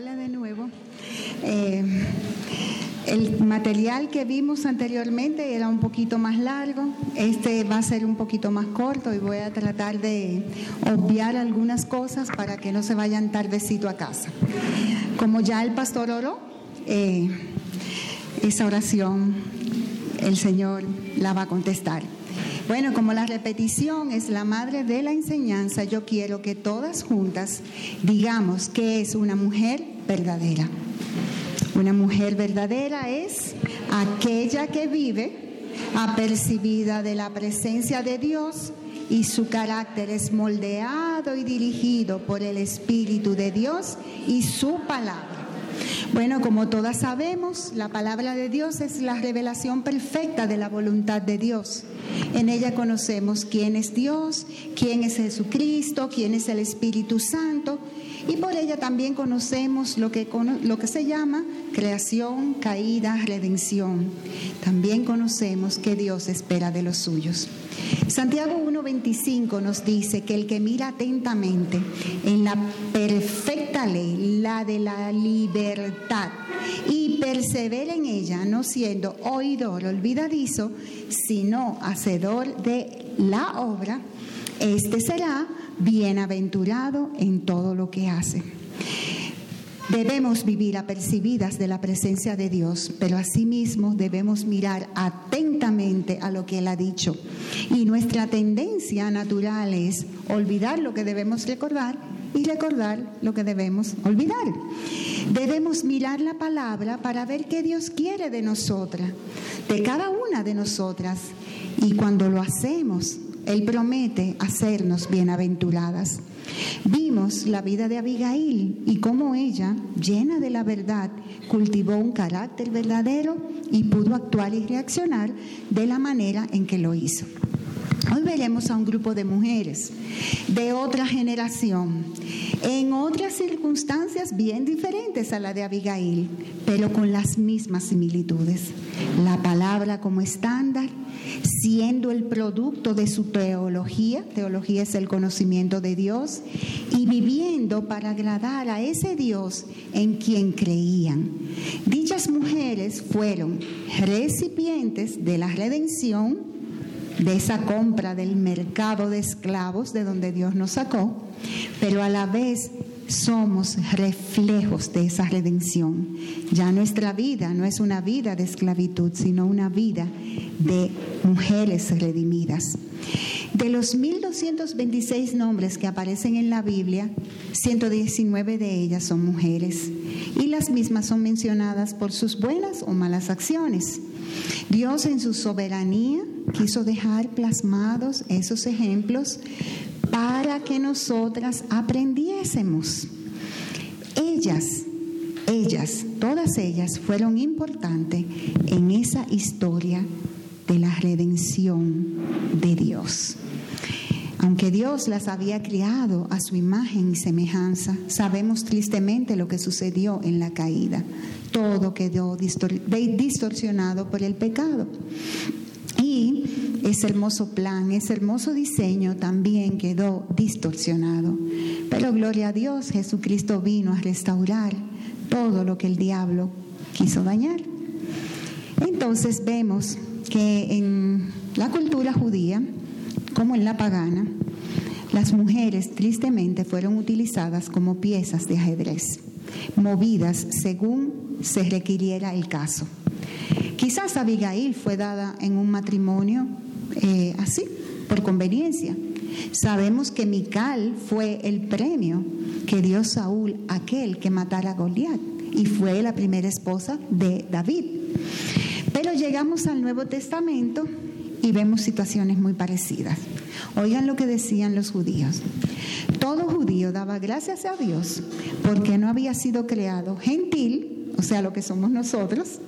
De nuevo. Eh, el material que vimos anteriormente era un poquito más largo, este va a ser un poquito más corto y voy a tratar de obviar algunas cosas para que no se vayan tardecito a casa. Como ya el pastor oró, eh, esa oración el Señor la va a contestar. Bueno, como la repetición es la madre de la enseñanza, yo quiero que todas juntas digamos que es una mujer verdadera. Una mujer verdadera es aquella que vive apercibida de la presencia de Dios y su carácter es moldeado y dirigido por el Espíritu de Dios y su palabra. Bueno, como todas sabemos, la palabra de Dios es la revelación perfecta de la voluntad de Dios. En ella conocemos quién es Dios, quién es Jesucristo, quién es el Espíritu Santo y por ella también conocemos lo que, lo que se llama creación, caída, redención. También conocemos que Dios espera de los suyos. Santiago 1.25 nos dice que el que mira atentamente en la perfecta ley, la de la libertad, y persevera en ella, no siendo oidor olvidadizo, sino hacedor de la obra, este será bienaventurado en todo lo que hace. Debemos vivir apercibidas de la presencia de Dios, pero asimismo debemos mirar atentamente a lo que Él ha dicho. Y nuestra tendencia natural es olvidar lo que debemos recordar y recordar lo que debemos olvidar. Debemos mirar la palabra para ver qué Dios quiere de nosotras, de cada una de nosotras. Y cuando lo hacemos, Él promete hacernos bienaventuradas. Vimos la vida de Abigail y cómo ella, llena de la verdad, cultivó un carácter verdadero y pudo actuar y reaccionar de la manera en que lo hizo. Hoy veremos a un grupo de mujeres de otra generación, en otras circunstancias bien diferentes a la de Abigail, pero con las mismas similitudes. La palabra como estándar, siendo el producto de su teología, teología es el conocimiento de Dios, y viviendo para agradar a ese Dios en quien creían. Dichas mujeres fueron recipientes de la redención, de esa compra del mercado de esclavos de donde Dios nos sacó, pero a la vez somos reflejos de esa redención. Ya nuestra vida no es una vida de esclavitud, sino una vida de mujeres redimidas. De los 1226 nombres que aparecen en la Biblia, 119 de ellas son mujeres y las mismas son mencionadas por sus buenas o malas acciones. Dios en su soberanía quiso dejar plasmados esos ejemplos para que nosotras aprendiésemos. Ellas, ellas, todas ellas fueron importantes en esa historia de la redención de Dios. Aunque Dios las había criado a su imagen y semejanza, sabemos tristemente lo que sucedió en la caída. Todo quedó distorsionado por el pecado. Y ese hermoso plan, ese hermoso diseño también quedó distorsionado. Pero gloria a Dios, Jesucristo vino a restaurar todo lo que el diablo quiso dañar. Entonces vemos que en la cultura judía, como en la pagana, las mujeres tristemente fueron utilizadas como piezas de ajedrez, movidas según se requiriera el caso. Quizás Abigail fue dada en un matrimonio eh, así, por conveniencia. Sabemos que Mical fue el premio que dio Saúl aquel que matara a Goliat y fue la primera esposa de David. Pero llegamos al Nuevo Testamento y vemos situaciones muy parecidas. Oigan lo que decían los judíos. Todo judío daba gracias a Dios porque no había sido creado gentil, o sea, lo que somos nosotros,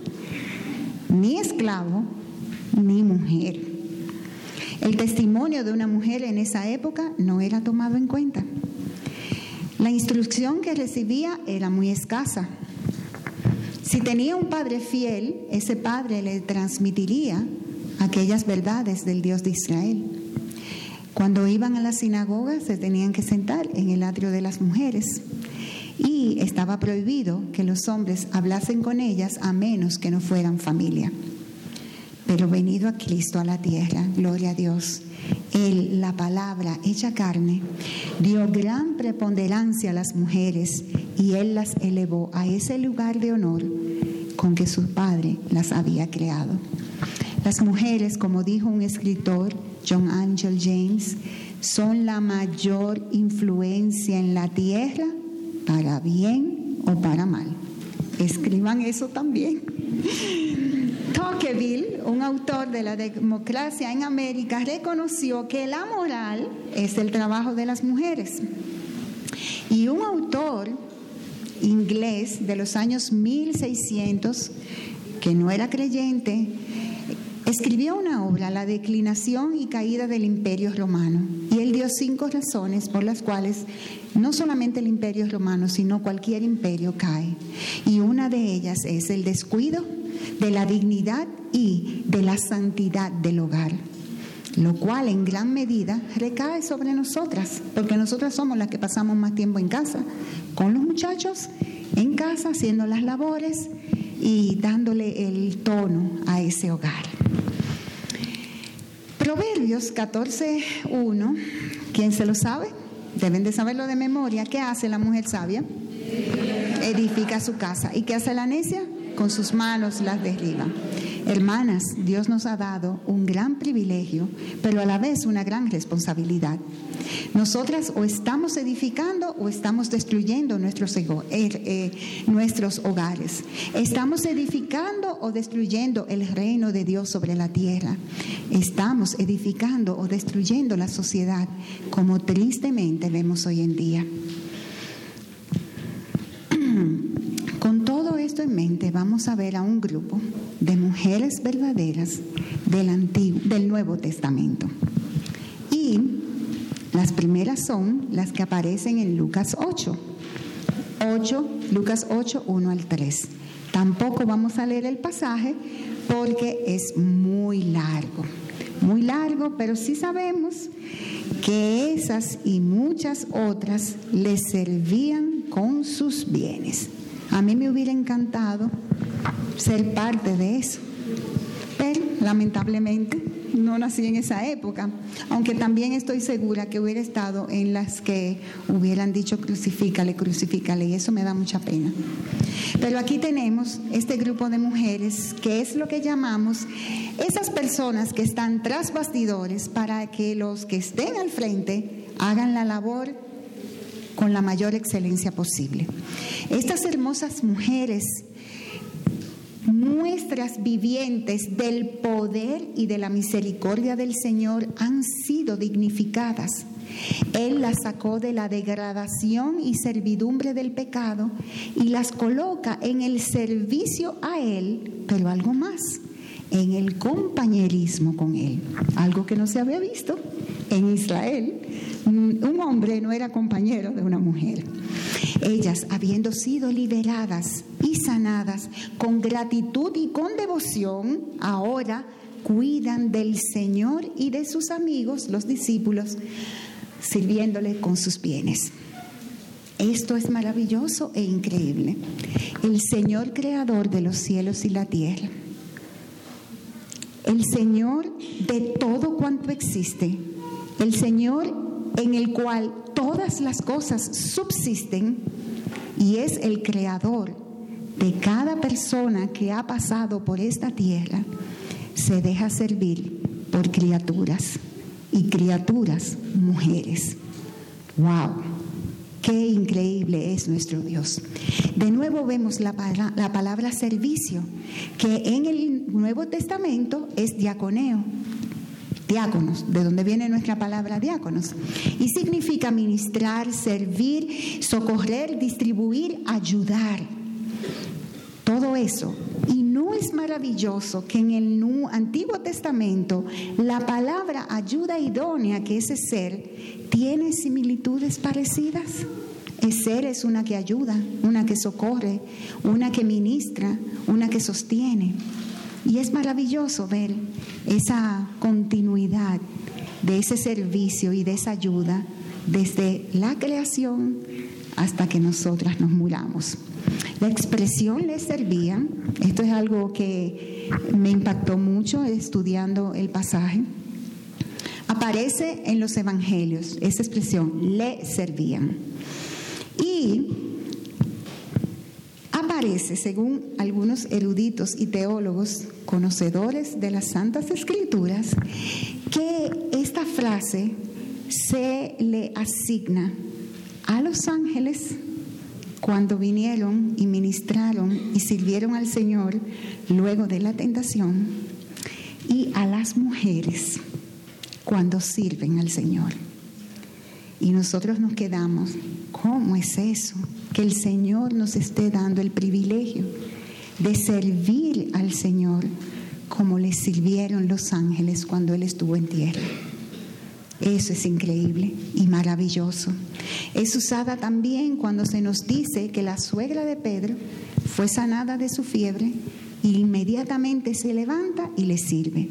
ni esclavo, ni mujer. El testimonio de una mujer en esa época no era tomado en cuenta. La instrucción que recibía era muy escasa. Si tenía un padre fiel, ese padre le transmitiría aquellas verdades del Dios de Israel. Cuando iban a la sinagoga se tenían que sentar en el atrio de las mujeres y estaba prohibido que los hombres hablasen con ellas a menos que no fueran familia. Pero venido a Cristo a la tierra, gloria a Dios, Él, la palabra hecha carne, dio gran preponderancia a las mujeres y Él las elevó a ese lugar de honor con que su Padre las había creado. Las mujeres, como dijo un escritor, John Angel James, son la mayor influencia en la tierra para bien o para mal. Escriban eso también. Tocqueville, un autor de la democracia en América, reconoció que la moral es el trabajo de las mujeres. Y un autor inglés de los años 1600, que no era creyente, escribió una obra, La declinación y caída del imperio romano, cinco razones por las cuales no solamente el imperio romano, sino cualquier imperio cae. Y una de ellas es el descuido de la dignidad y de la santidad del hogar, lo cual en gran medida recae sobre nosotras, porque nosotras somos las que pasamos más tiempo en casa, con los muchachos, en casa, haciendo las labores y dándole el tono a ese hogar. Proverbios 14.1, ¿quién se lo sabe? Deben de saberlo de memoria. ¿Qué hace la mujer sabia? Edifica su casa. ¿Y qué hace la necia? Con sus manos las derriba. Hermanas, Dios nos ha dado un gran privilegio, pero a la vez una gran responsabilidad. Nosotras o estamos edificando o estamos destruyendo nuestros, er, eh, nuestros hogares. Estamos edificando o destruyendo el reino de Dios sobre la tierra. Estamos edificando o destruyendo la sociedad, como tristemente vemos hoy en día. Con todo esto en mente, vamos a ver a un grupo de mujeres verdaderas del, Antiguo, del Nuevo Testamento. Las primeras son las que aparecen en Lucas 8. 8, Lucas 8, 1 al 3. Tampoco vamos a leer el pasaje porque es muy largo, muy largo, pero sí sabemos que esas y muchas otras les servían con sus bienes. A mí me hubiera encantado ser parte de eso, pero lamentablemente no nací en esa época, aunque también estoy segura que hubiera estado en las que hubieran dicho crucifícale, crucifícale, y eso me da mucha pena. Pero aquí tenemos este grupo de mujeres que es lo que llamamos esas personas que están tras bastidores para que los que estén al frente hagan la labor con la mayor excelencia posible. Estas hermosas mujeres, muestras vivientes del poder y de la misericordia del Señor, han sido dignificadas. Él las sacó de la degradación y servidumbre del pecado y las coloca en el servicio a Él, pero algo más, en el compañerismo con Él, algo que no se había visto en Israel un hombre no era compañero de una mujer. Ellas, habiendo sido liberadas y sanadas con gratitud y con devoción, ahora cuidan del Señor y de sus amigos, los discípulos, sirviéndole con sus bienes. Esto es maravilloso e increíble. El Señor creador de los cielos y la tierra, el Señor de todo cuanto existe, el Señor en el cual todas las cosas subsisten y es el creador de cada persona que ha pasado por esta tierra, se deja servir por criaturas y criaturas mujeres. ¡Wow! Qué increíble es nuestro Dios. De nuevo vemos la, la palabra servicio, que en el Nuevo Testamento es diaconeo diáconos, de donde viene nuestra palabra diáconos. Y significa ministrar, servir, socorrer, distribuir, ayudar. Todo eso. Y no es maravilloso que en el Antiguo Testamento la palabra ayuda idónea, que ese ser, tiene similitudes parecidas. Ese ser es una que ayuda, una que socorre, una que ministra, una que sostiene. Y es maravilloso ver esa continuidad de ese servicio y de esa ayuda desde la creación hasta que nosotras nos muramos. La expresión le servía, esto es algo que me impactó mucho estudiando el pasaje, aparece en los evangelios, esa expresión, le servían. Y aparece, según algunos eruditos y teólogos conocedores de las Santas Escrituras, que esta frase se le asigna a los ángeles cuando vinieron y ministraron y sirvieron al Señor luego de la tentación y a las mujeres cuando sirven al Señor. Y nosotros nos quedamos, ¿cómo es eso? Que el Señor nos esté dando el privilegio de servir al Señor como le sirvieron los ángeles cuando Él estuvo en tierra. Eso es increíble y maravilloso. Es usada también cuando se nos dice que la suegra de Pedro fue sanada de su fiebre y inmediatamente se levanta y le sirve.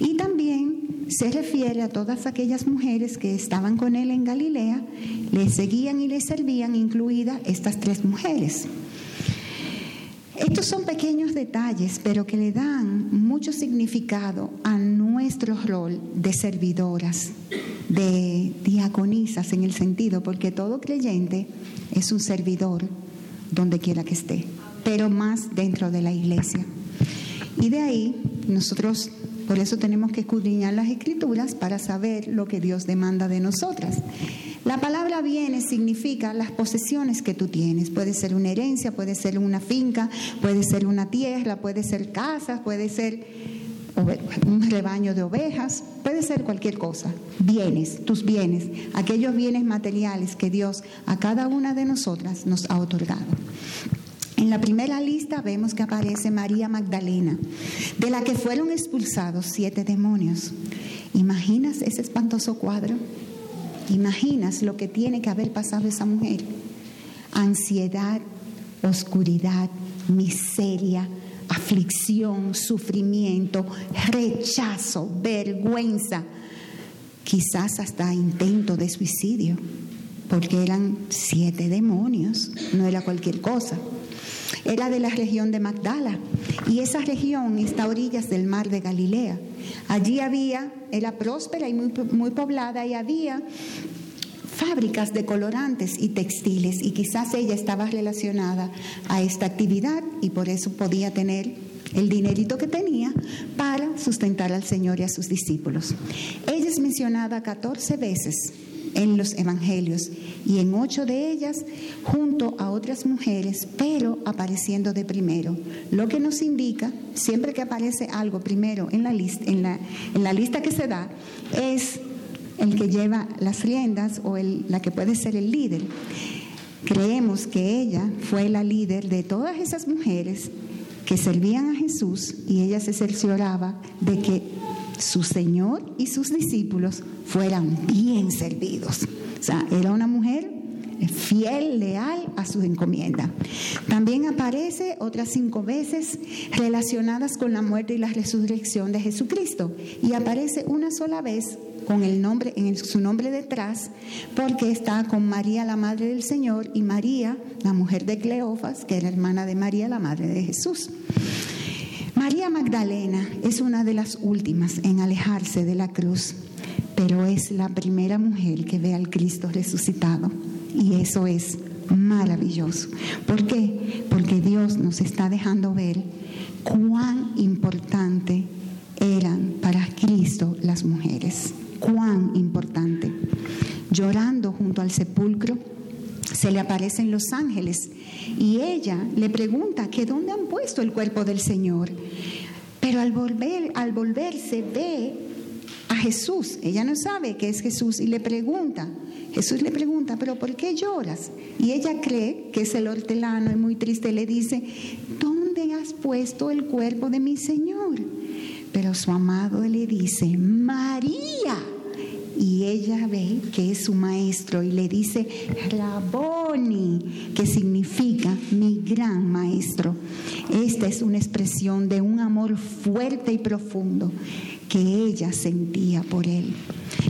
Y también se refiere a todas aquellas mujeres que estaban con él en Galilea, le seguían y le servían, incluidas estas tres mujeres. Estos son pequeños detalles, pero que le dan mucho significado a nuestro rol de servidoras, de diaconisas en el sentido, porque todo creyente es un servidor donde quiera que esté, pero más dentro de la iglesia. Y de ahí nosotros, por eso tenemos que escudriñar las escrituras para saber lo que Dios demanda de nosotras. La palabra bienes significa las posesiones que tú tienes. Puede ser una herencia, puede ser una finca, puede ser una tierra, puede ser casas, puede ser un rebaño de ovejas, puede ser cualquier cosa. Bienes, tus bienes, aquellos bienes materiales que Dios a cada una de nosotras nos ha otorgado. En la primera lista vemos que aparece María Magdalena, de la que fueron expulsados siete demonios. ¿Imaginas ese espantoso cuadro? imaginas lo que tiene que haber pasado esa mujer? Ansiedad, oscuridad, miseria, aflicción, sufrimiento, rechazo, vergüenza, quizás hasta intento de suicidio, porque eran siete demonios, no era cualquier cosa. Era de la región de Magdala y esa región está a orillas del mar de Galilea. Allí había, era próspera y muy, muy poblada y había fábricas de colorantes y textiles y quizás ella estaba relacionada a esta actividad y por eso podía tener el dinerito que tenía para sustentar al Señor y a sus discípulos. Ella es mencionada 14 veces en los evangelios y en ocho de ellas junto a otras mujeres, pero apareciendo de primero. Lo que nos indica, siempre que aparece algo primero en la lista, que se da, es el que lleva las riendas o el, la que puede ser el líder. Creemos que ella fue la líder de todas esas mujeres que servían a Jesús y ella se cercioraba de que su Señor y sus discípulos fueran bien servidos. O sea, era una mujer fiel, leal a su encomienda. También aparece otras cinco veces relacionadas con la muerte y la resurrección de Jesucristo. Y aparece una sola vez con el nombre, en su nombre detrás, porque está con María, la madre del Señor, y María, la mujer de Cleofas, que era hermana de María, la madre de Jesús. María Magdalena es una de las últimas en alejarse de la cruz, pero es la primera mujer que ve al Cristo resucitado. Y eso es maravilloso. ¿Por qué? Porque Dios nos está dejando ver cuán importante eran para Cristo las mujeres. Cuán importante. Llorando junto al sepulcro, se le aparecen los ángeles y ella le pregunta que dónde han puesto el cuerpo del Señor. Pero al, volver, al volverse ve a Jesús. Ella no sabe que es Jesús y le pregunta. Jesús le pregunta, pero ¿por qué lloras? Y ella cree que es el hortelano y muy triste le dice, ¿dónde has puesto el cuerpo de mi Señor? Pero su amado le dice, María y ella ve que es su maestro y le dice Raboni, que significa mi gran maestro. Esta es una expresión de un amor fuerte y profundo que ella sentía por él.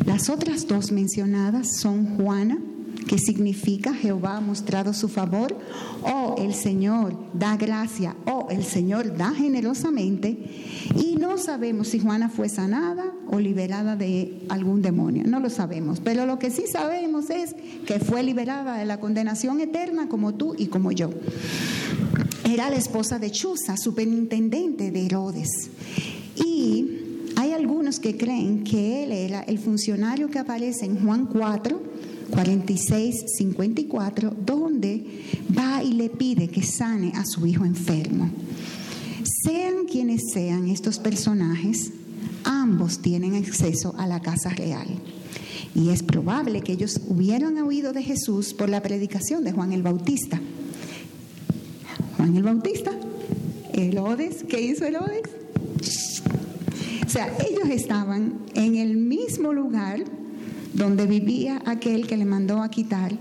Las otras dos mencionadas son Juana, que significa Jehová ha mostrado su favor, o el Señor da gracia, o el Señor da generosamente, y no sabemos si Juana fue sanada o liberada de algún demonio, no lo sabemos, pero lo que sí sabemos es que fue liberada de la condenación eterna como tú y como yo. Era la esposa de Chuza, superintendente de Herodes. Y hay algunos que creen que él era el funcionario que aparece en Juan 4, 46, 54, donde va y le pide que sane a su hijo enfermo. Sean quienes sean estos personajes, ambos tienen acceso a la casa real. Y es probable que ellos hubieran oído de Jesús por la predicación de Juan el Bautista. Juan el Bautista, Herodes, ¿qué hizo Herodes? O sea, ellos estaban en el mismo lugar donde vivía aquel que le mandó a quitar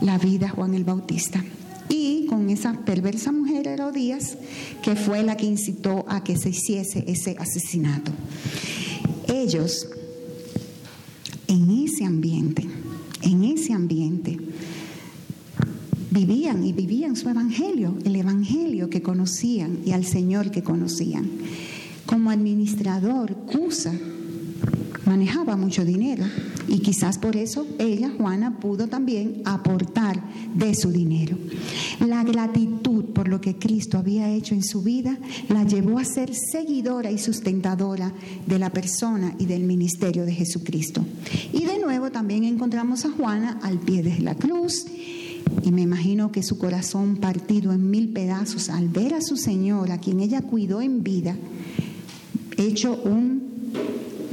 la vida a Juan el Bautista. Y con esa perversa mujer Herodías, que fue la que incitó a que se hiciese ese asesinato. Ellos, en ese ambiente, en ese ambiente, vivían y vivían su evangelio, el evangelio que conocían y al Señor que conocían. Como administrador, Cusa manejaba mucho dinero y quizás por eso ella, Juana, pudo también aportar de su dinero. La gratitud por lo que Cristo había hecho en su vida la llevó a ser seguidora y sustentadora de la persona y del ministerio de Jesucristo. Y de nuevo también encontramos a Juana al pie de la cruz y me imagino que su corazón partido en mil pedazos al ver a su Señor, a quien ella cuidó en vida, hecho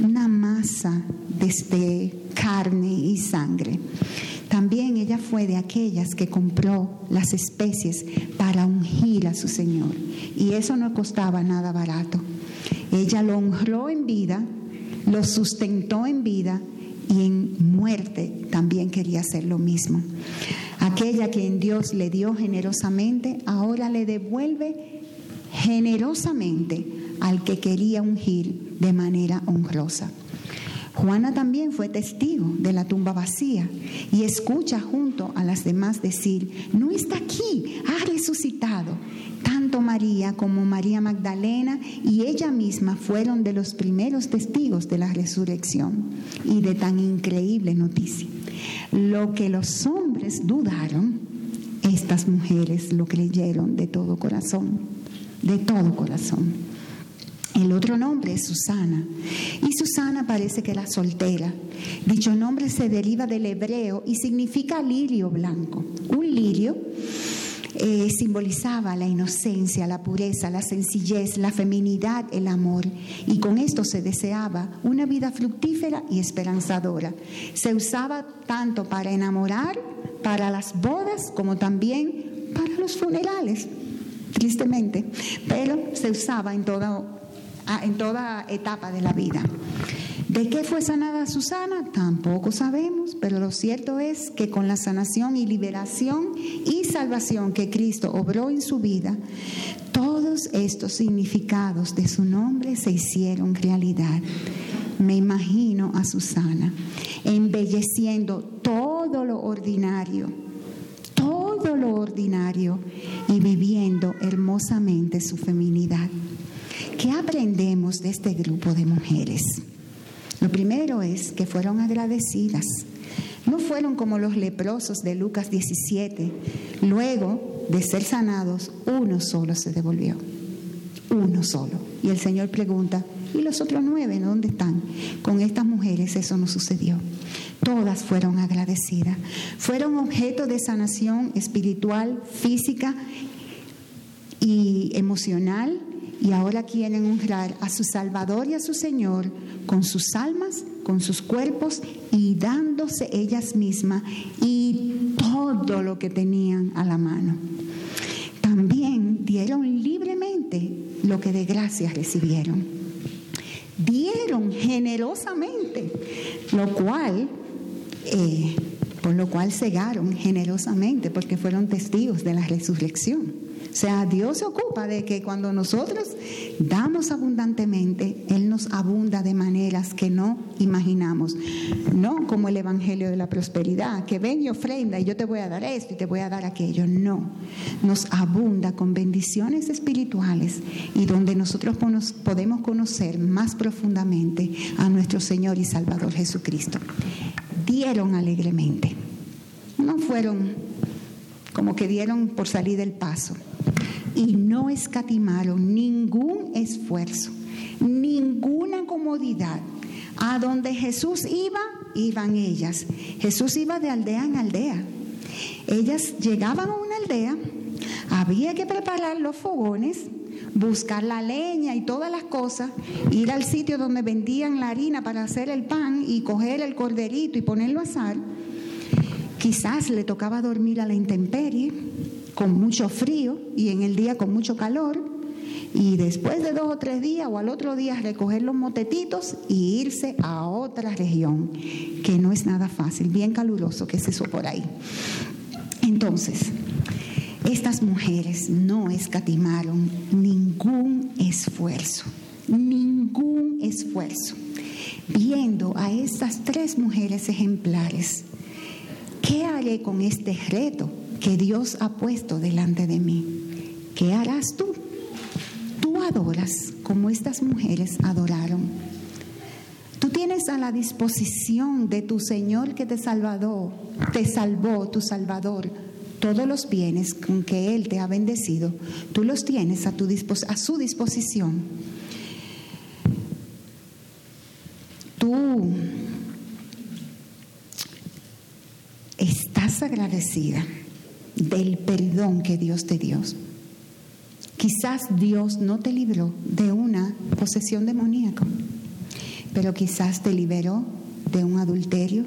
una masa de carne y sangre. También ella fue de aquellas que compró las especies para ungir a su Señor. Y eso no costaba nada barato. Ella lo honró en vida, lo sustentó en vida y en muerte también quería hacer lo mismo. Aquella que en Dios le dio generosamente, ahora le devuelve generosamente al que quería ungir de manera honrosa. Juana también fue testigo de la tumba vacía y escucha junto a las demás decir, no está aquí, ha resucitado. Tanto María como María Magdalena y ella misma fueron de los primeros testigos de la resurrección y de tan increíble noticia. Lo que los hombres dudaron, estas mujeres lo creyeron de todo corazón, de todo corazón. El otro nombre es Susana. Y Susana parece que era soltera. Dicho nombre se deriva del hebreo y significa lirio blanco. Un lirio eh, simbolizaba la inocencia, la pureza, la sencillez, la feminidad, el amor. Y con esto se deseaba una vida fructífera y esperanzadora. Se usaba tanto para enamorar, para las bodas, como también para los funerales, tristemente. Pero se usaba en toda en toda etapa de la vida. ¿De qué fue sanada Susana? Tampoco sabemos, pero lo cierto es que con la sanación y liberación y salvación que Cristo obró en su vida, todos estos significados de su nombre se hicieron realidad. Me imagino a Susana embelleciendo todo lo ordinario, todo lo ordinario y viviendo hermosamente su feminidad. ¿Qué aprendemos de este grupo de mujeres? Lo primero es que fueron agradecidas. No fueron como los leprosos de Lucas 17. Luego de ser sanados, uno solo se devolvió. Uno solo. Y el Señor pregunta, ¿y los otros nueve dónde están? Con estas mujeres eso no sucedió. Todas fueron agradecidas. Fueron objeto de sanación espiritual, física y emocional y ahora quieren honrar a su Salvador y a su Señor con sus almas, con sus cuerpos y dándose ellas mismas y todo lo que tenían a la mano. También dieron libremente lo que de gracia recibieron. Dieron generosamente, lo cual, eh, por lo cual cegaron generosamente, porque fueron testigos de la resurrección sea, Dios se ocupa de que cuando nosotros damos abundantemente, Él nos abunda de maneras que no imaginamos. No como el Evangelio de la Prosperidad, que ven y ofrenda y yo te voy a dar esto y te voy a dar aquello. No, nos abunda con bendiciones espirituales y donde nosotros podemos conocer más profundamente a nuestro Señor y Salvador Jesucristo. Dieron alegremente. No fueron como que dieron por salir del paso y no escatimaron ningún esfuerzo, ninguna comodidad. A donde Jesús iba, iban ellas. Jesús iba de aldea en aldea. Ellas llegaban a una aldea, había que preparar los fogones, buscar la leña y todas las cosas, ir al sitio donde vendían la harina para hacer el pan y coger el corderito y ponerlo a asar. Quizás le tocaba dormir a la intemperie, con mucho frío y en el día con mucho calor. Y después de dos o tres días o al otro día recoger los motetitos y irse a otra región, que no es nada fácil, bien caluroso que es eso por ahí. Entonces, estas mujeres no escatimaron ningún esfuerzo, ningún esfuerzo. Viendo a estas tres mujeres ejemplares, ¿qué haré con este reto? Que Dios ha puesto delante de mí. ¿Qué harás tú? Tú adoras como estas mujeres adoraron. Tú tienes a la disposición de tu Señor que te salvó, te salvó tu Salvador, todos los bienes con que Él te ha bendecido, tú los tienes a, tu a su disposición. Tú estás agradecida del perdón que Dios te dio. Quizás Dios no te libró de una posesión demoníaca, pero quizás te liberó de un adulterio,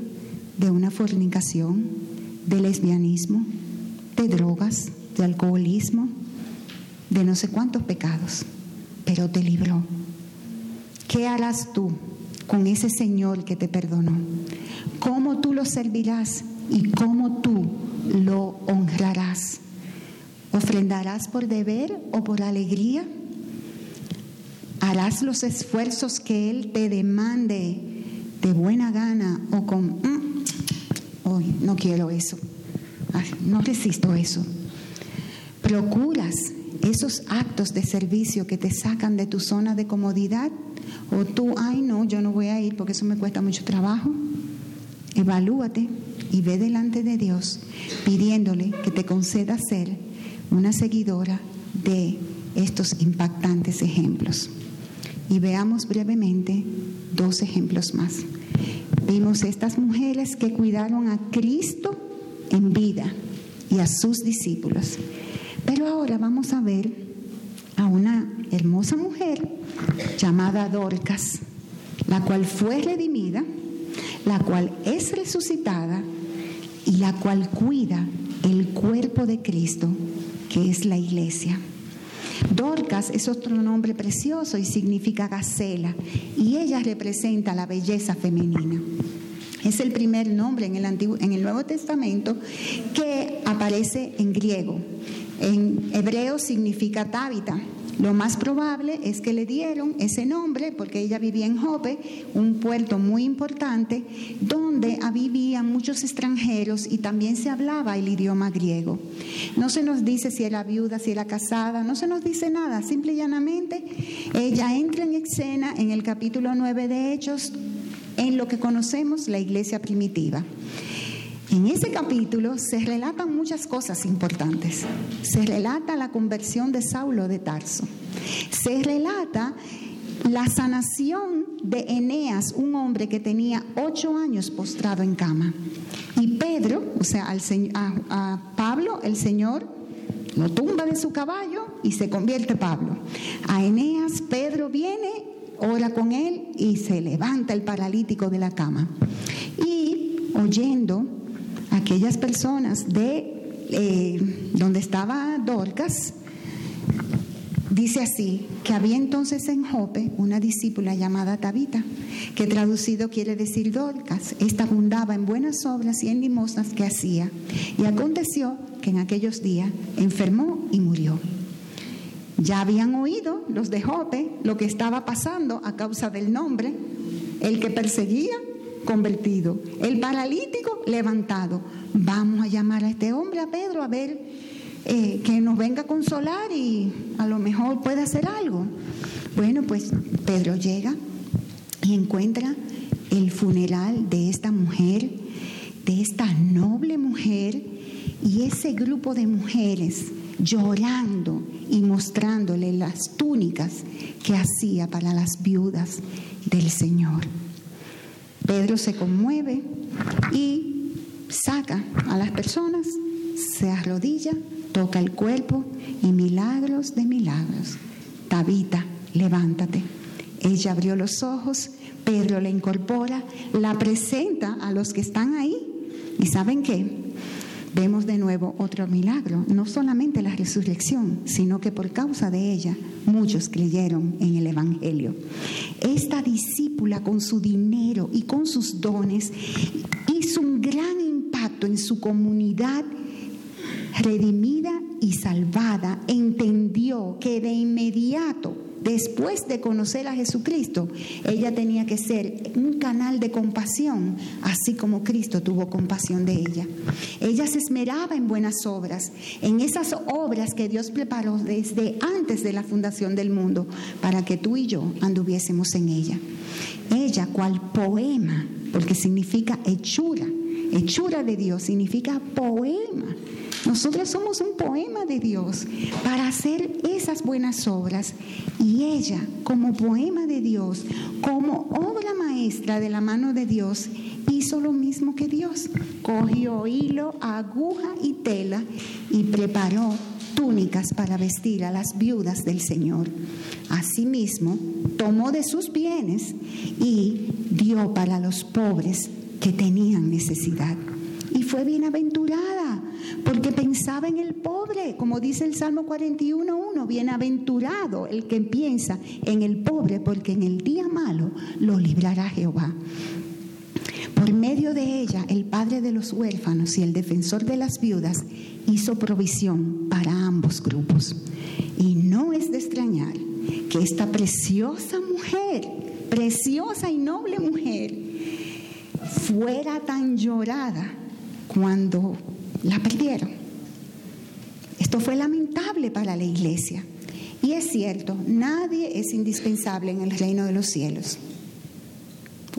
de una fornicación, de lesbianismo, de drogas, de alcoholismo, de no sé cuántos pecados, pero te libró. ¿Qué harás tú con ese Señor que te perdonó? ¿Cómo tú lo servirás y cómo tú lo honrarás. ¿Ofrendarás por deber o por alegría? ¿Harás los esfuerzos que Él te demande de buena gana o con, mm, hoy no quiero eso, no resisto eso? ¿Procuras esos actos de servicio que te sacan de tu zona de comodidad? ¿O tú, ay no, yo no voy a ir porque eso me cuesta mucho trabajo? Evalúate y ve delante de Dios pidiéndole que te conceda ser una seguidora de estos impactantes ejemplos. Y veamos brevemente dos ejemplos más. Vimos estas mujeres que cuidaron a Cristo en vida y a sus discípulos. Pero ahora vamos a ver a una hermosa mujer llamada Dorcas, la cual fue redimida, la cual es resucitada la cual cuida el cuerpo de Cristo, que es la iglesia. Dorcas es otro nombre precioso y significa gacela, y ella representa la belleza femenina. Es el primer nombre en el, Antiguo, en el Nuevo Testamento que aparece en griego. En hebreo significa Tábita, lo más probable es que le dieron ese nombre porque ella vivía en Jope, un puerto muy importante, donde vivían muchos extranjeros y también se hablaba el idioma griego. No se nos dice si era viuda, si era casada, no se nos dice nada, simple y llanamente ella entra en escena en el capítulo 9 de Hechos en lo que conocemos la iglesia primitiva. En ese capítulo se relatan muchas cosas importantes. Se relata la conversión de Saulo de Tarso. Se relata la sanación de Eneas, un hombre que tenía ocho años postrado en cama. Y Pedro, o sea, a, a Pablo, el Señor lo tumba de su caballo y se convierte Pablo. A Eneas, Pedro viene, ora con él y se levanta el paralítico de la cama. Y oyendo aquellas personas de eh, donde estaba Dorcas, dice así, que había entonces en Jope una discípula llamada Tabita, que traducido quiere decir Dorcas. Esta abundaba en buenas obras y en limosnas que hacía. Y aconteció que en aquellos días enfermó y murió. Ya habían oído los de Jope lo que estaba pasando a causa del nombre, el que perseguía convertido, el paralítico levantado. Vamos a llamar a este hombre, a Pedro, a ver eh, que nos venga a consolar y a lo mejor puede hacer algo. Bueno, pues Pedro llega y encuentra el funeral de esta mujer, de esta noble mujer y ese grupo de mujeres llorando y mostrándole las túnicas que hacía para las viudas del Señor. Pedro se conmueve y saca a las personas, se arrodilla, toca el cuerpo y milagros de milagros. Tabita, levántate. Ella abrió los ojos, Pedro la incorpora, la presenta a los que están ahí. ¿Y saben qué? Vemos de nuevo otro milagro, no solamente la resurrección, sino que por causa de ella muchos creyeron en el Evangelio. Esta discípula con su dinero y con sus dones hizo un gran impacto en su comunidad redimida y salvada, entendió que de inmediato después de conocer a Jesucristo, ella tenía que ser un canal de compasión, así como Cristo tuvo compasión de ella. Ella se esmeraba en buenas obras, en esas obras que Dios preparó desde antes de la fundación del mundo, para que tú y yo anduviésemos en ella. Ella, cual poema, porque significa hechura, hechura de Dios, significa poema nosotros somos un poema de Dios para hacer esas buenas obras. Y ella, como poema de Dios, como obra maestra de la mano de Dios, hizo lo mismo que Dios. Cogió hilo, aguja y tela y preparó túnicas para vestir a las viudas del Señor. Asimismo, tomó de sus bienes y dio para los pobres que tenían necesidad. Y fue bienaventurada porque pensaba en el pobre, como dice el Salmo 41.1, bienaventurado el que piensa en el pobre, porque en el día malo lo librará Jehová. Por medio de ella, el padre de los huérfanos y el defensor de las viudas hizo provisión para ambos grupos. Y no es de extrañar que esta preciosa mujer, preciosa y noble mujer, fuera tan llorada cuando la perdieron. Esto fue lamentable para la iglesia. Y es cierto, nadie es indispensable en el reino de los cielos.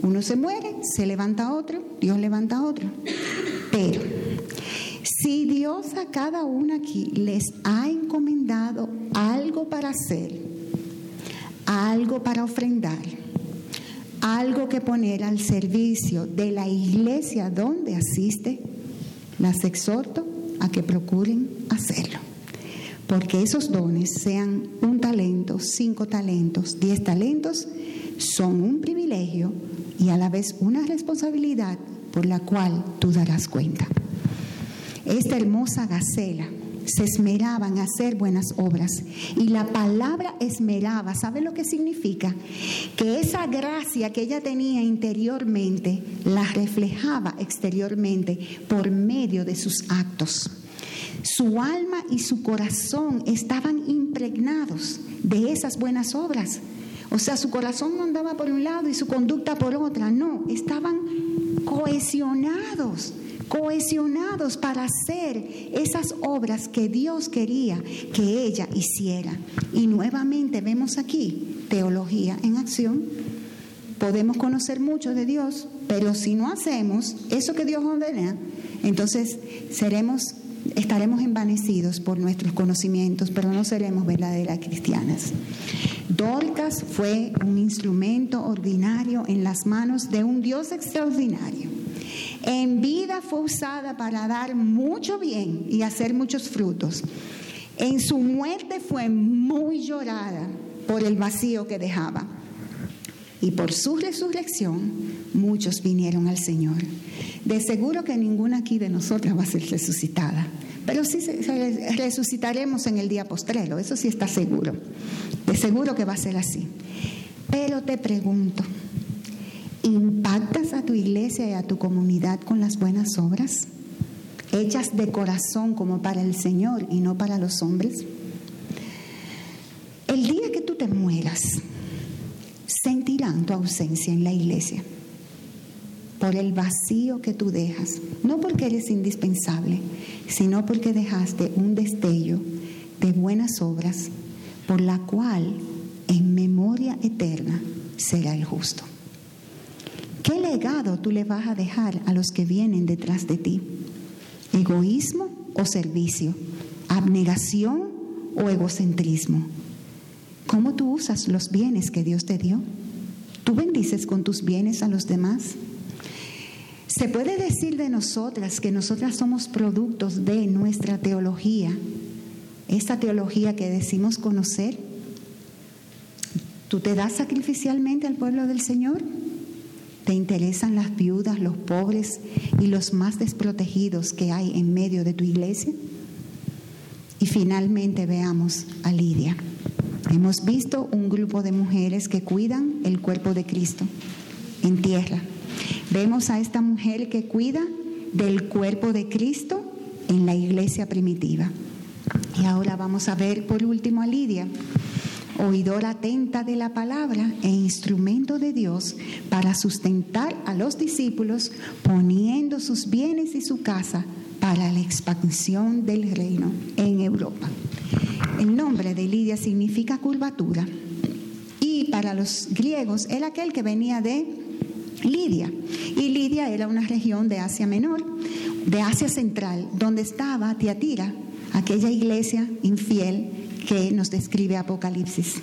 Uno se muere, se levanta otro, Dios levanta otro. Pero si Dios a cada uno aquí les ha encomendado algo para hacer, algo para ofrendar, algo que poner al servicio de la iglesia donde asiste, las exhorto a que procuren hacerlo. Porque esos dones, sean un talento, cinco talentos, diez talentos, son un privilegio y a la vez una responsabilidad por la cual tú darás cuenta. Esta hermosa gacela se esmeraba en hacer buenas obras. Y la palabra esmeraba, ¿sabe lo que significa? Que esa gracia que ella tenía interiormente la reflejaba exteriormente por medio de sus actos. Su alma y su corazón estaban impregnados de esas buenas obras. O sea, su corazón no andaba por un lado y su conducta por otra, no, estaban cohesionados cohesionados para hacer esas obras que Dios quería que ella hiciera. Y nuevamente vemos aquí teología en acción. Podemos conocer mucho de Dios, pero si no hacemos eso que Dios ordena, entonces seremos estaremos envanecidos por nuestros conocimientos, pero no seremos verdaderas cristianas. Dorcas fue un instrumento ordinario en las manos de un Dios extraordinario en vida fue usada para dar mucho bien y hacer muchos frutos. En su muerte fue muy llorada por el vacío que dejaba. Y por su resurrección muchos vinieron al Señor. De seguro que ninguna aquí de nosotras va a ser resucitada. Pero sí resucitaremos en el día postrero, eso sí está seguro. De seguro que va a ser así. Pero te pregunto, ¿Impactas a tu iglesia y a tu comunidad con las buenas obras? ¿Hechas de corazón como para el Señor y no para los hombres? mueras, sentirán tu ausencia en la iglesia por el vacío que tú dejas, no porque eres indispensable, sino porque dejaste un destello de buenas obras por la cual en memoria eterna será el justo. ¿Qué legado tú le vas a dejar a los que vienen detrás de ti? ¿Egoísmo o servicio? ¿Abnegación o egocentrismo? ¿Cómo tú usas los bienes que Dios te dio? ¿Tú bendices con tus bienes a los demás? Se puede decir de nosotras que nosotras somos productos de nuestra teología, esta teología que decimos conocer. ¿Tú te das sacrificialmente al pueblo del Señor? ¿Te interesan las viudas, los pobres y los más desprotegidos que hay en medio de tu iglesia? Y finalmente veamos a Lidia. Hemos visto un grupo de mujeres que cuidan el cuerpo de Cristo en tierra Vemos a esta mujer que cuida del cuerpo de Cristo en la iglesia primitiva. Y ahora vamos a ver por último a Lidia, oidora atenta de la palabra e instrumento de Dios para sustentar a los discípulos, poniendo sus bienes y su casa para la expansión del reino en Europa. El nombre de Lidia significa curvatura y para los griegos era aquel que venía de Lidia. Y Lidia era una región de Asia Menor, de Asia Central, donde estaba Tiatira, aquella iglesia infiel que nos describe Apocalipsis.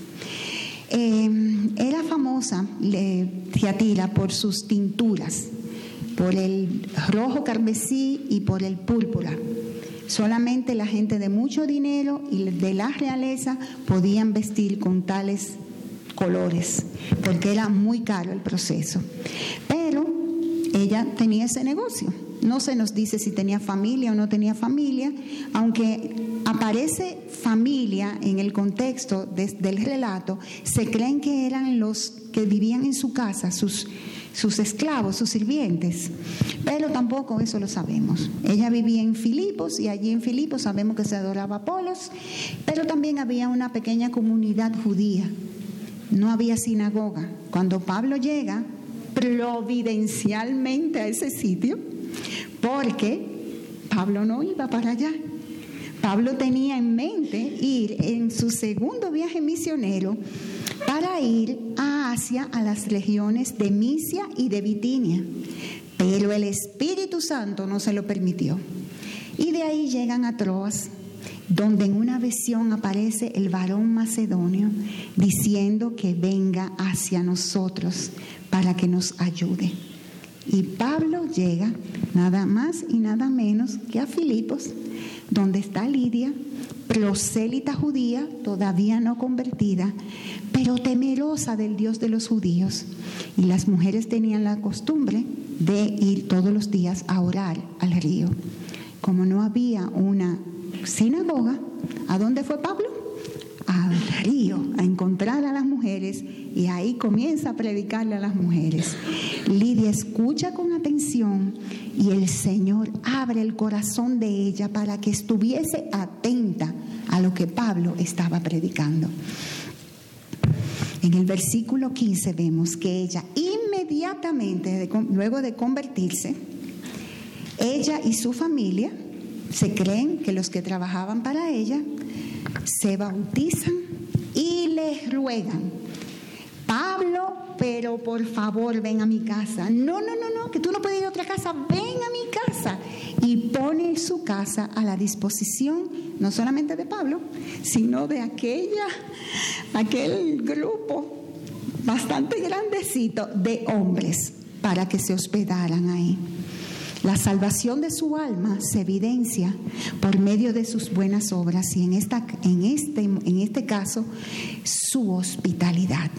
Eh, era famosa por sus tinturas, por el rojo carmesí y por el púrpura. Solamente la gente de mucho dinero y de la realeza podían vestir con tales colores, porque era muy caro el proceso. Pero ella tenía ese negocio. No se nos dice si tenía familia o no tenía familia, aunque aparece familia en el contexto del relato, se creen que eran los que vivían en su casa, sus, sus esclavos, sus sirvientes, pero tampoco eso lo sabemos. Ella vivía en Filipos y allí en Filipos sabemos que se adoraba a Apolos, pero también había una pequeña comunidad judía no había sinagoga. Cuando Pablo llega providencialmente a ese sitio, porque Pablo no iba para allá. Pablo tenía en mente ir en su segundo viaje misionero para ir a Asia, a las regiones de Misia y de Bitinia, pero el Espíritu Santo no se lo permitió. Y de ahí llegan a Troas, donde en una visión aparece el varón macedonio diciendo que venga hacia nosotros para que nos ayude. Y Pablo llega nada más y nada menos que a Filipos, donde está Lidia, prosélita judía, todavía no convertida, pero temerosa del Dios de los judíos. Y las mujeres tenían la costumbre de ir todos los días a orar al río. Como no había una sinagoga, ¿a dónde fue Pablo? A encontrar a las mujeres y ahí comienza a predicarle a las mujeres. Lidia escucha con atención y el Señor abre el corazón de ella para que estuviese atenta a lo que Pablo estaba predicando. En el versículo 15 vemos que ella inmediatamente, luego de convertirse, ella y su familia, se creen que los que trabajaban para ella se bautizan y les ruegan, Pablo, pero por favor ven a mi casa. No, no, no, no, que tú no puedes ir a otra casa, ven a mi casa. Y pone su casa a la disposición no solamente de Pablo, sino de aquella, aquel grupo bastante grandecito de hombres para que se hospedaran ahí. La salvación de su alma se evidencia por medio de sus buenas obras y en, esta, este, este caso su hospitalidad.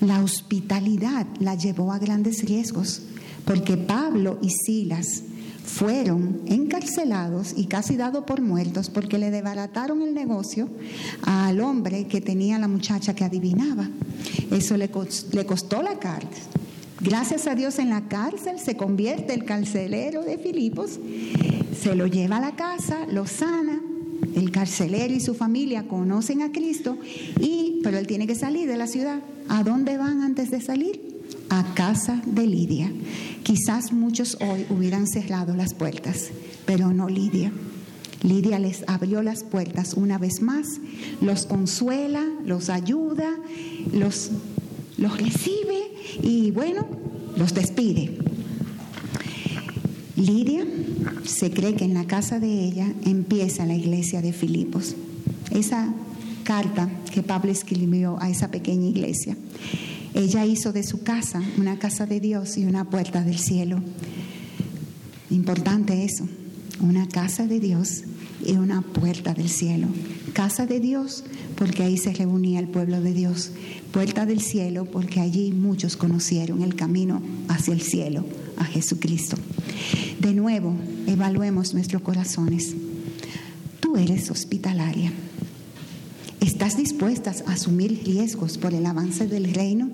La hospitalidad la llevó a grandes riesgos porque Pablo y Silas fueron encarcelados y casi dados por muertos porque le desbarataron el negocio al hombre que tenía la muchacha que adivinaba. Eso le costó la cárcel Gracias a Dios en la cárcel se convierte el carcelero de Filipos, se lo lleva a la casa, lo sana El carcelero y su familia conocen a Cristo, y, pero él tiene que salir de la ciudad. ¿A dónde van antes de salir? A casa de Lidia. Quizás muchos hoy hubieran cerrado las puertas, pero no Lidia. Lidia les abrió las puertas una vez más, los consuela, los ayuda, los, los recibe y bueno, los despide. Lidia se cree que en la casa de ella empieza la iglesia de Filipos. Esa carta que Pablo escribió a esa pequeña iglesia. Ella hizo de su casa una casa de Dios y una puerta del cielo. Importante eso, una casa de Dios y una puerta del cielo. Casa de Dios porque ahí se reunía el pueblo de Dios. Puerta del cielo porque allí muchos conocieron el camino hacia el cielo, a Jesucristo. De nuevo, evaluemos nuestros corazones. Tú eres hospitalaria. ¿Estás dispuesta a asumir riesgos por el avance del reino?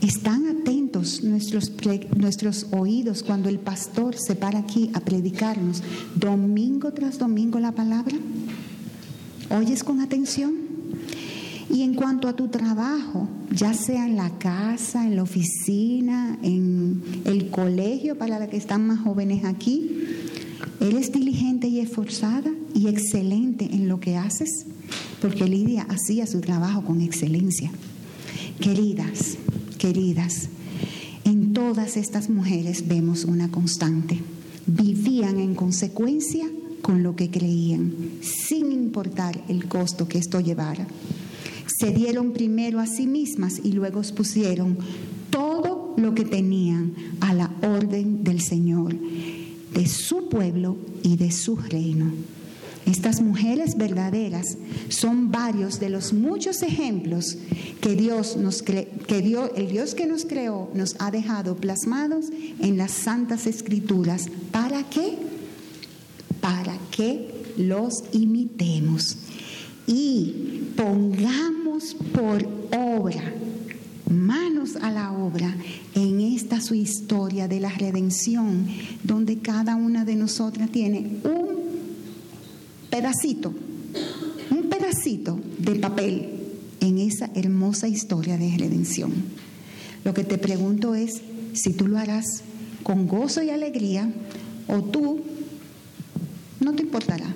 ¿Están atentos nuestros, nuestros oídos cuando el pastor se para aquí a predicarnos domingo tras domingo la palabra? ¿Oyes con atención? Y en cuanto a tu trabajo, ya sea en la casa, en la oficina, en el colegio para los que están más jóvenes aquí, ¿eres diligente y esforzada y excelente en lo que haces? Porque Lidia hacía su trabajo con excelencia. Queridas, queridas, en todas estas mujeres vemos una constante. Vivían en consecuencia con lo que creían, sin importar el costo que esto llevara se dieron primero a sí mismas y luego pusieron todo lo que tenían a la orden del Señor, de su pueblo y de su reino. Estas mujeres verdaderas son varios de los muchos ejemplos que Dios nos que Dios, el Dios que nos creó nos ha dejado plasmados en las santas escrituras. ¿Para qué? Para que los imitemos y pongamos por obra, manos a la obra, en esta su historia de la redención, donde cada una de nosotras tiene un pedacito, un pedacito de papel en esa hermosa historia de redención. Lo que te pregunto es si tú lo harás con gozo y alegría o tú no te importará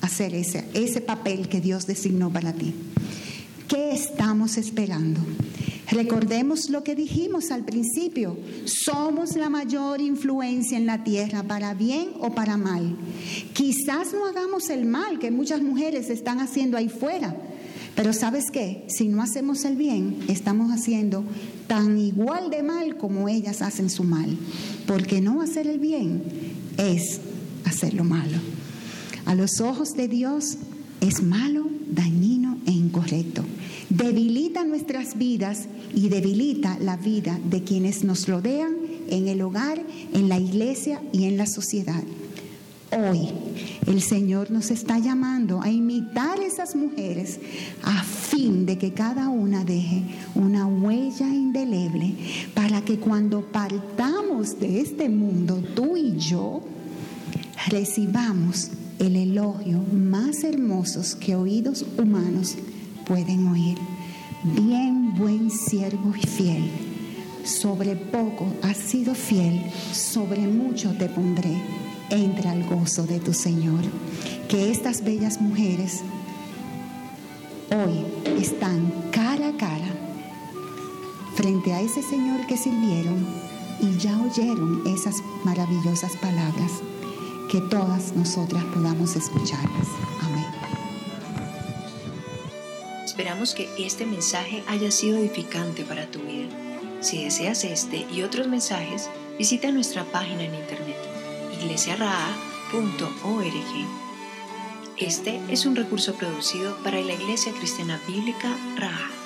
hacer ese, ese papel que Dios designó para ti. ¿Qué estamos esperando? Recordemos lo que dijimos al principio. Somos la mayor influencia en la tierra, para bien o para mal. Quizás no hagamos el mal que muchas mujeres están haciendo ahí fuera. Pero sabes qué? Si no hacemos el bien, estamos haciendo tan igual de mal como ellas hacen su mal. Porque no hacer el bien es hacer lo malo a los ojos de Dios es malo, dañino e incorrecto. Debilita nuestras vidas y debilita la vida de quienes nos rodean en el hogar, en la iglesia y en la sociedad. Hoy el Señor nos está llamando a imitar esas mujeres a fin de que cada una deje una huella indeleble para que cuando partamos de este mundo, tú y yo, recibamos el elogio más hermosos que oídos humanos pueden oír. Bien, buen siervo y fiel. Sobre poco has sido fiel, sobre mucho te pondré. Entra al gozo de tu Señor. Que estas bellas mujeres hoy están cara a cara frente a ese Señor que sirvieron y ya oyeron esas maravillosas palabras que todas nosotras podamos escucharlas. Amén. Esperamos que este mensaje haya sido edificante para tu vida. Si deseas este y otros mensajes, visita nuestra página en internet iglesiaraa.org. Este es un recurso producido para la Iglesia Cristiana Bíblica Raha.